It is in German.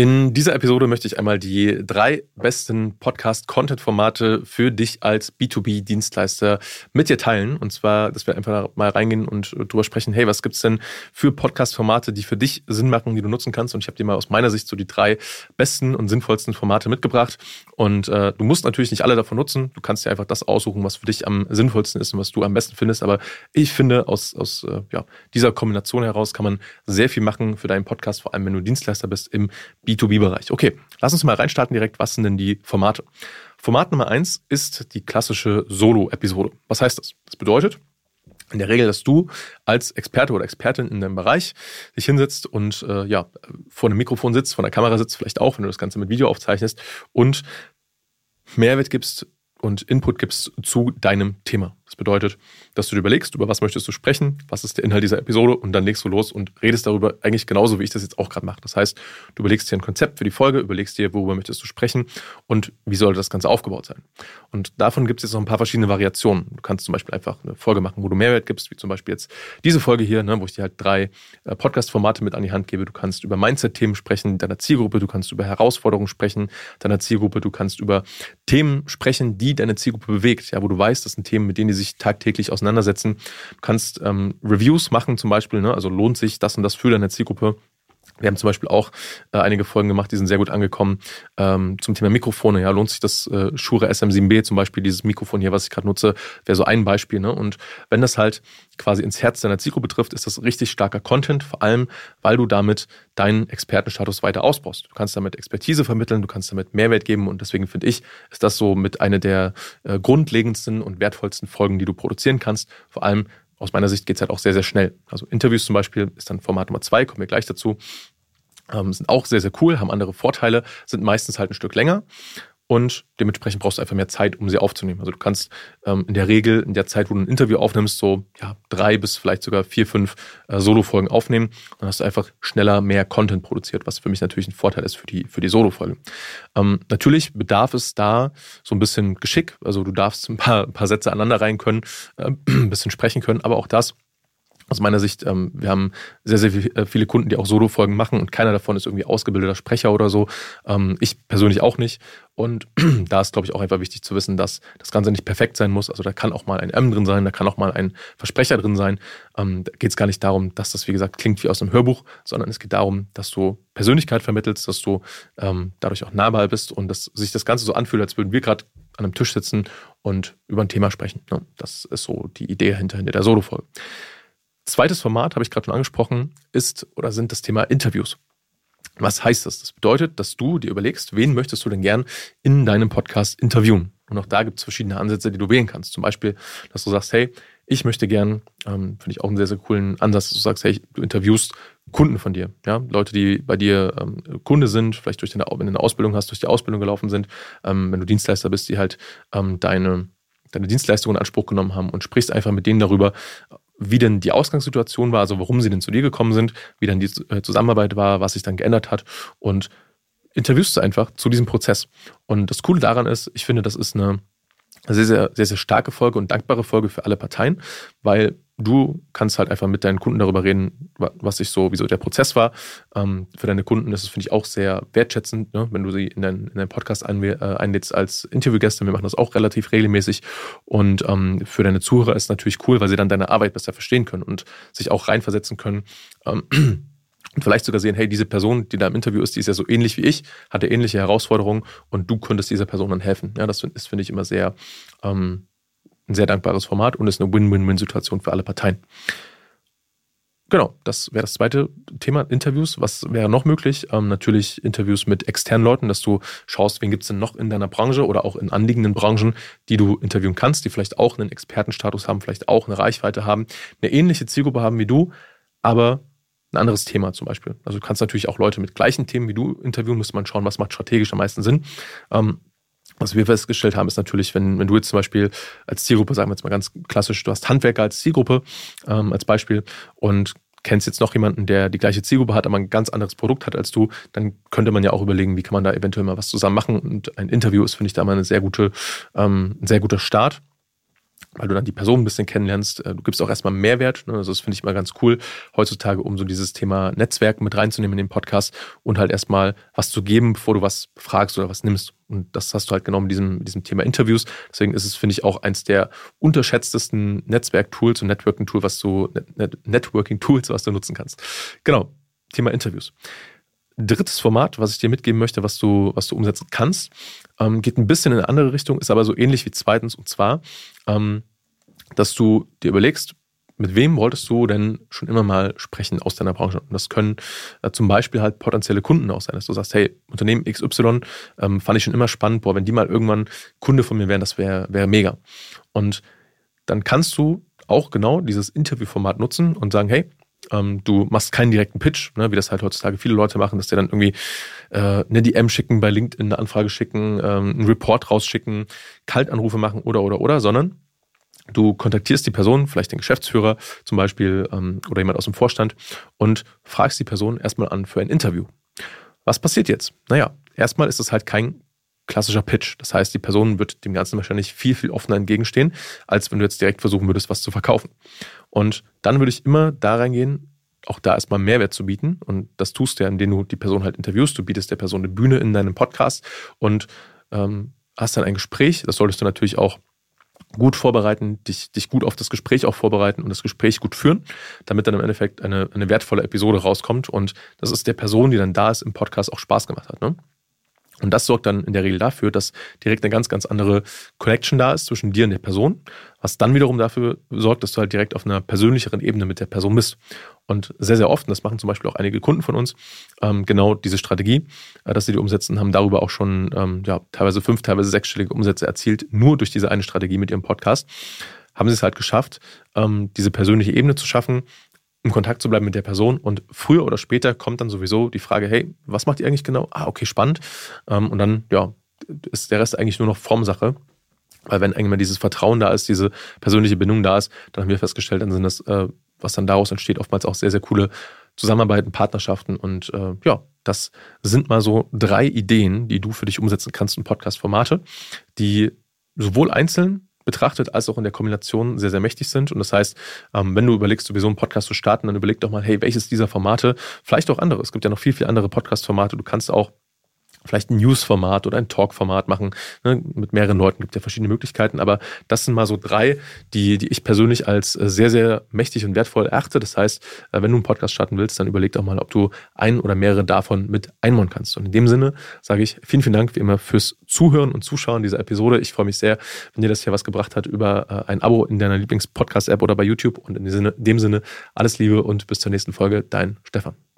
In dieser Episode möchte ich einmal die drei besten Podcast-Content-Formate für dich als B2B-Dienstleister mit dir teilen. Und zwar, dass wir einfach mal reingehen und drüber sprechen, hey, was gibt's denn für Podcast-Formate, die für dich Sinn machen, die du nutzen kannst? Und ich habe dir mal aus meiner Sicht so die drei besten und sinnvollsten Formate mitgebracht. Und äh, du musst natürlich nicht alle davon nutzen. Du kannst dir einfach das aussuchen, was für dich am sinnvollsten ist und was du am besten findest. Aber ich finde, aus, aus äh, ja, dieser Kombination heraus kann man sehr viel machen für deinen Podcast, vor allem wenn du Dienstleister bist im B2B-Bereich. Okay, lass uns mal reinstarten direkt. Was sind denn die Formate? Format Nummer eins ist die klassische Solo-Episode. Was heißt das? Das bedeutet, in der Regel, dass du als Experte oder Expertin in deinem Bereich dich hinsetzt und äh, ja vor einem Mikrofon sitzt, vor einer Kamera sitzt, vielleicht auch, wenn du das Ganze mit Video aufzeichnest und Mehrwert gibst und Input gibst zu deinem Thema. Das bedeutet, dass du dir überlegst, über was möchtest du sprechen, was ist der Inhalt dieser Episode und dann legst du los und redest darüber eigentlich genauso, wie ich das jetzt auch gerade mache. Das heißt, du überlegst dir ein Konzept für die Folge, überlegst dir, worüber möchtest du sprechen und wie sollte das Ganze aufgebaut sein. Und davon gibt es jetzt noch ein paar verschiedene Variationen. Du kannst zum Beispiel einfach eine Folge machen, wo du Mehrwert gibst, wie zum Beispiel jetzt diese Folge hier, ne, wo ich dir halt drei äh, Podcast-Formate mit an die Hand gebe. Du kannst über Mindset-Themen sprechen, deiner Zielgruppe, du kannst über Herausforderungen sprechen, deiner Zielgruppe, du kannst über Themen sprechen, die deine Zielgruppe bewegt, ja, wo du weißt, das sind Themen, mit denen die sich tagtäglich auseinandersetzen. Du kannst ähm, Reviews machen zum Beispiel, ne? also lohnt sich das und das für deine Zielgruppe. Wir haben zum Beispiel auch äh, einige Folgen gemacht, die sind sehr gut angekommen ähm, zum Thema Mikrofone. Ja, lohnt sich das äh, Shure SM7B zum Beispiel, dieses Mikrofon hier, was ich gerade nutze, wäre so ein Beispiel. Ne? Und wenn das halt quasi ins Herz deiner Zielgruppe trifft, ist das richtig starker Content, vor allem, weil du damit deinen Expertenstatus weiter ausbaust. Du kannst damit Expertise vermitteln, du kannst damit Mehrwert geben und deswegen finde ich, ist das so mit einer der äh, grundlegendsten und wertvollsten Folgen, die du produzieren kannst. Vor allem, aus meiner Sicht geht es halt auch sehr, sehr schnell. Also Interviews zum Beispiel ist dann Format Nummer zwei, kommen wir gleich dazu. Ähm, sind auch sehr, sehr cool, haben andere Vorteile, sind meistens halt ein Stück länger und dementsprechend brauchst du einfach mehr Zeit, um sie aufzunehmen. Also du kannst ähm, in der Regel in der Zeit, wo du ein Interview aufnimmst, so ja, drei bis vielleicht sogar vier, fünf äh, Solo-Folgen aufnehmen. Dann hast du einfach schneller mehr Content produziert, was für mich natürlich ein Vorteil ist für die, für die Solo-Folge. Ähm, natürlich bedarf es da so ein bisschen Geschick. Also du darfst ein paar, ein paar Sätze aneinander rein können, äh, ein bisschen sprechen können, aber auch das aus meiner Sicht, ähm, wir haben sehr, sehr äh, viele Kunden, die auch Solo-Folgen machen und keiner davon ist irgendwie ausgebildeter Sprecher oder so. Ähm, ich persönlich auch nicht. Und da ist, glaube ich, auch einfach wichtig zu wissen, dass das Ganze nicht perfekt sein muss. Also da kann auch mal ein M drin sein, da kann auch mal ein Versprecher drin sein. Ähm, da geht es gar nicht darum, dass das, wie gesagt, klingt wie aus einem Hörbuch, sondern es geht darum, dass du Persönlichkeit vermittelst, dass du ähm, dadurch auch nahbar bist und dass sich das Ganze so anfühlt, als würden wir gerade an einem Tisch sitzen und über ein Thema sprechen. Ja, das ist so die Idee hinter, hinter der Solo-Folge. Zweites Format, habe ich gerade schon angesprochen, ist oder sind das Thema Interviews. Was heißt das? Das bedeutet, dass du dir überlegst, wen möchtest du denn gern in deinem Podcast interviewen? Und auch da gibt es verschiedene Ansätze, die du wählen kannst. Zum Beispiel, dass du sagst, hey, ich möchte gern, ähm, finde ich auch einen sehr, sehr coolen Ansatz, dass du sagst, hey, du interviewst Kunden von dir, ja, Leute, die bei dir ähm, Kunde sind, vielleicht durch deine, wenn du eine Ausbildung hast, durch die Ausbildung gelaufen sind, ähm, wenn du Dienstleister bist, die halt ähm, deine deine Dienstleistungen in Anspruch genommen haben und sprichst einfach mit denen darüber, wie denn die Ausgangssituation war, also warum sie denn zu dir gekommen sind, wie dann die äh, Zusammenarbeit war, was sich dann geändert hat und interviewst du einfach zu diesem Prozess. Und das Coole daran ist, ich finde, das ist eine sehr, sehr, sehr, sehr starke Folge und dankbare Folge für alle Parteien, weil du kannst halt einfach mit deinen Kunden darüber reden, was sich so, wieso der Prozess war. Ähm, für deine Kunden ist es, finde ich, auch sehr wertschätzend, ne? wenn du sie in deinen, in deinen Podcast ein, äh, einlädst als Interviewgäste. Wir machen das auch relativ regelmäßig. Und ähm, für deine Zuhörer ist es natürlich cool, weil sie dann deine Arbeit besser verstehen können und sich auch reinversetzen können. Ähm, und vielleicht sogar sehen, hey, diese Person, die da im Interview ist, die ist ja so ähnlich wie ich, hatte ähnliche Herausforderungen und du könntest dieser Person dann helfen. Ja, das ist, finde ich, immer sehr, ähm, ein sehr dankbares Format und ist eine Win-Win-Win-Situation für alle Parteien. Genau, das wäre das zweite Thema, Interviews. Was wäre noch möglich? Ähm, natürlich Interviews mit externen Leuten, dass du schaust, wen gibt es denn noch in deiner Branche oder auch in anliegenden Branchen, die du interviewen kannst, die vielleicht auch einen Expertenstatus haben, vielleicht auch eine Reichweite haben, eine ähnliche Zielgruppe haben wie du, aber ein anderes Thema zum Beispiel. Also du kannst natürlich auch Leute mit gleichen Themen wie du interviewen, müsste man schauen, was macht strategisch am meisten Sinn. Ähm, was wir festgestellt haben, ist natürlich, wenn, wenn du jetzt zum Beispiel als Zielgruppe, sagen wir jetzt mal ganz klassisch, du hast Handwerker als Zielgruppe ähm, als Beispiel und kennst jetzt noch jemanden, der die gleiche Zielgruppe hat, aber ein ganz anderes Produkt hat als du, dann könnte man ja auch überlegen, wie kann man da eventuell mal was zusammen machen. Und ein Interview ist, finde ich, da mal eine sehr gute, ähm, ein sehr guter Start. Weil du dann die Person ein bisschen kennenlernst. Äh, du gibst auch erstmal Mehrwert. Ne? Also das finde ich mal ganz cool, heutzutage, um so dieses Thema Netzwerk mit reinzunehmen in den Podcast und halt erstmal was zu geben, bevor du was fragst oder was nimmst. Und das hast du halt genau mit diesem, diesem Thema Interviews. Deswegen ist es, finde ich, auch eins der unterschätztesten Netzwerk-Tools und Networking-Tool, was du, Networking-Tools, was du nutzen kannst. Genau. Thema Interviews. Drittes Format, was ich dir mitgeben möchte, was du, was du umsetzen kannst, ähm, geht ein bisschen in eine andere Richtung, ist aber so ähnlich wie zweitens. Und zwar, ähm, dass du dir überlegst, mit wem wolltest du denn schon immer mal sprechen aus deiner Branche? Und das können äh, zum Beispiel halt potenzielle Kunden auch sein, dass du sagst, hey, Unternehmen XY ähm, fand ich schon immer spannend, boah, wenn die mal irgendwann Kunde von mir wären, das wäre wär mega. Und dann kannst du auch genau dieses Interviewformat nutzen und sagen, hey, ähm, du machst keinen direkten Pitch, ne, wie das halt heutzutage viele Leute machen, dass die dann irgendwie äh, eine DM schicken, bei LinkedIn eine Anfrage schicken, ähm, einen Report rausschicken, Kaltanrufe machen oder oder oder, sondern du kontaktierst die Person, vielleicht den Geschäftsführer zum Beispiel ähm, oder jemand aus dem Vorstand und fragst die Person erstmal an für ein Interview. Was passiert jetzt? Naja, erstmal ist es halt kein klassischer Pitch. Das heißt, die Person wird dem Ganzen wahrscheinlich viel, viel offener entgegenstehen, als wenn du jetzt direkt versuchen würdest, was zu verkaufen. Und dann würde ich immer da reingehen, auch da erstmal Mehrwert zu bieten. Und das tust du ja, indem du die Person halt interviewst. Du bietest der Person eine Bühne in deinem Podcast und ähm, hast dann ein Gespräch. Das solltest du natürlich auch gut vorbereiten, dich, dich gut auf das Gespräch auch vorbereiten und das Gespräch gut führen, damit dann im Endeffekt eine, eine wertvolle Episode rauskommt und das ist der Person, die dann da ist, im Podcast auch Spaß gemacht hat. Ne? Und das sorgt dann in der Regel dafür, dass direkt eine ganz, ganz andere Connection da ist zwischen dir und der Person, was dann wiederum dafür sorgt, dass du halt direkt auf einer persönlicheren Ebene mit der Person bist. Und sehr, sehr oft, und das machen zum Beispiel auch einige Kunden von uns, ähm, genau diese Strategie, äh, dass sie die umsetzen, haben darüber auch schon ähm, ja, teilweise fünf, teilweise sechsstellige Umsätze erzielt, nur durch diese eine Strategie mit ihrem Podcast. Haben sie es halt geschafft, ähm, diese persönliche Ebene zu schaffen, im Kontakt zu bleiben mit der Person und früher oder später kommt dann sowieso die Frage, hey, was macht ihr eigentlich genau? Ah, okay, spannend. Ähm, und dann, ja, ist der Rest eigentlich nur noch Formsache. Weil wenn irgendwann dieses Vertrauen da ist, diese persönliche Bindung da ist, dann haben wir festgestellt, dann sind das, äh, was dann daraus entsteht, oftmals auch sehr, sehr coole Zusammenarbeiten, Partnerschaften und äh, ja, das sind mal so drei Ideen, die du für dich umsetzen kannst in Podcast-Formate, die sowohl einzeln betrachtet als auch in der Kombination sehr, sehr mächtig sind. Und das heißt, ähm, wenn du überlegst, sowieso einen Podcast zu starten, dann überleg doch mal, hey, welches dieser Formate, vielleicht auch andere. Es gibt ja noch viel, viel andere Podcast-Formate. Du kannst auch vielleicht ein News-Format oder ein Talk-Format machen. Ne? Mit mehreren Leuten gibt ja verschiedene Möglichkeiten, aber das sind mal so drei, die, die ich persönlich als äh, sehr, sehr mächtig und wertvoll erachte. Das heißt, äh, wenn du einen Podcast starten willst, dann überleg doch mal, ob du ein oder mehrere davon mit einbauen kannst. Und in dem Sinne sage ich vielen, vielen Dank wie immer fürs Zuhören und Zuschauen dieser Episode. Ich freue mich sehr, wenn dir das hier was gebracht hat über äh, ein Abo in deiner Lieblings-Podcast-App oder bei YouTube. Und in dem Sinne, alles Liebe und bis zur nächsten Folge. Dein Stefan.